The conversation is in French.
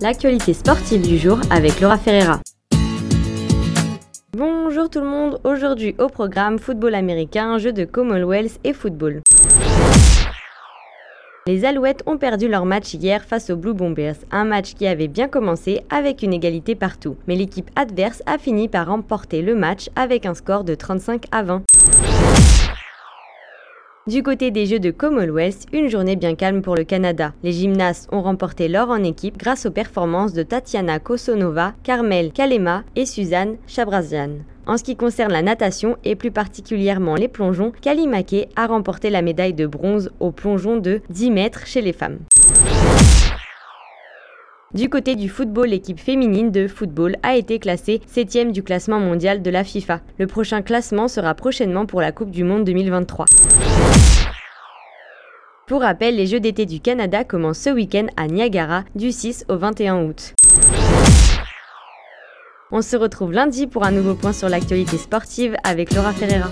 l'actualité sportive du jour avec Laura Ferreira. Bonjour tout le monde, aujourd'hui au programme football américain, jeu de Commonwealth et football. Les Alouettes ont perdu leur match hier face aux Blue Bombers, un match qui avait bien commencé avec une égalité partout. Mais l'équipe adverse a fini par remporter le match avec un score de 35 à 20. Du côté des Jeux de Commonwealth, une journée bien calme pour le Canada. Les gymnastes ont remporté l'or en équipe grâce aux performances de Tatiana Kosonova, Carmel Kalema et Suzanne Chabrazian. En ce qui concerne la natation et plus particulièrement les plongeons, Kalimake a remporté la médaille de bronze au plongeon de 10 mètres chez les femmes. Du côté du football, l'équipe féminine de football a été classée 7 du classement mondial de la FIFA. Le prochain classement sera prochainement pour la Coupe du Monde 2023. Pour rappel, les Jeux d'été du Canada commencent ce week-end à Niagara du 6 au 21 août. On se retrouve lundi pour un nouveau point sur l'actualité sportive avec Laura Ferreira.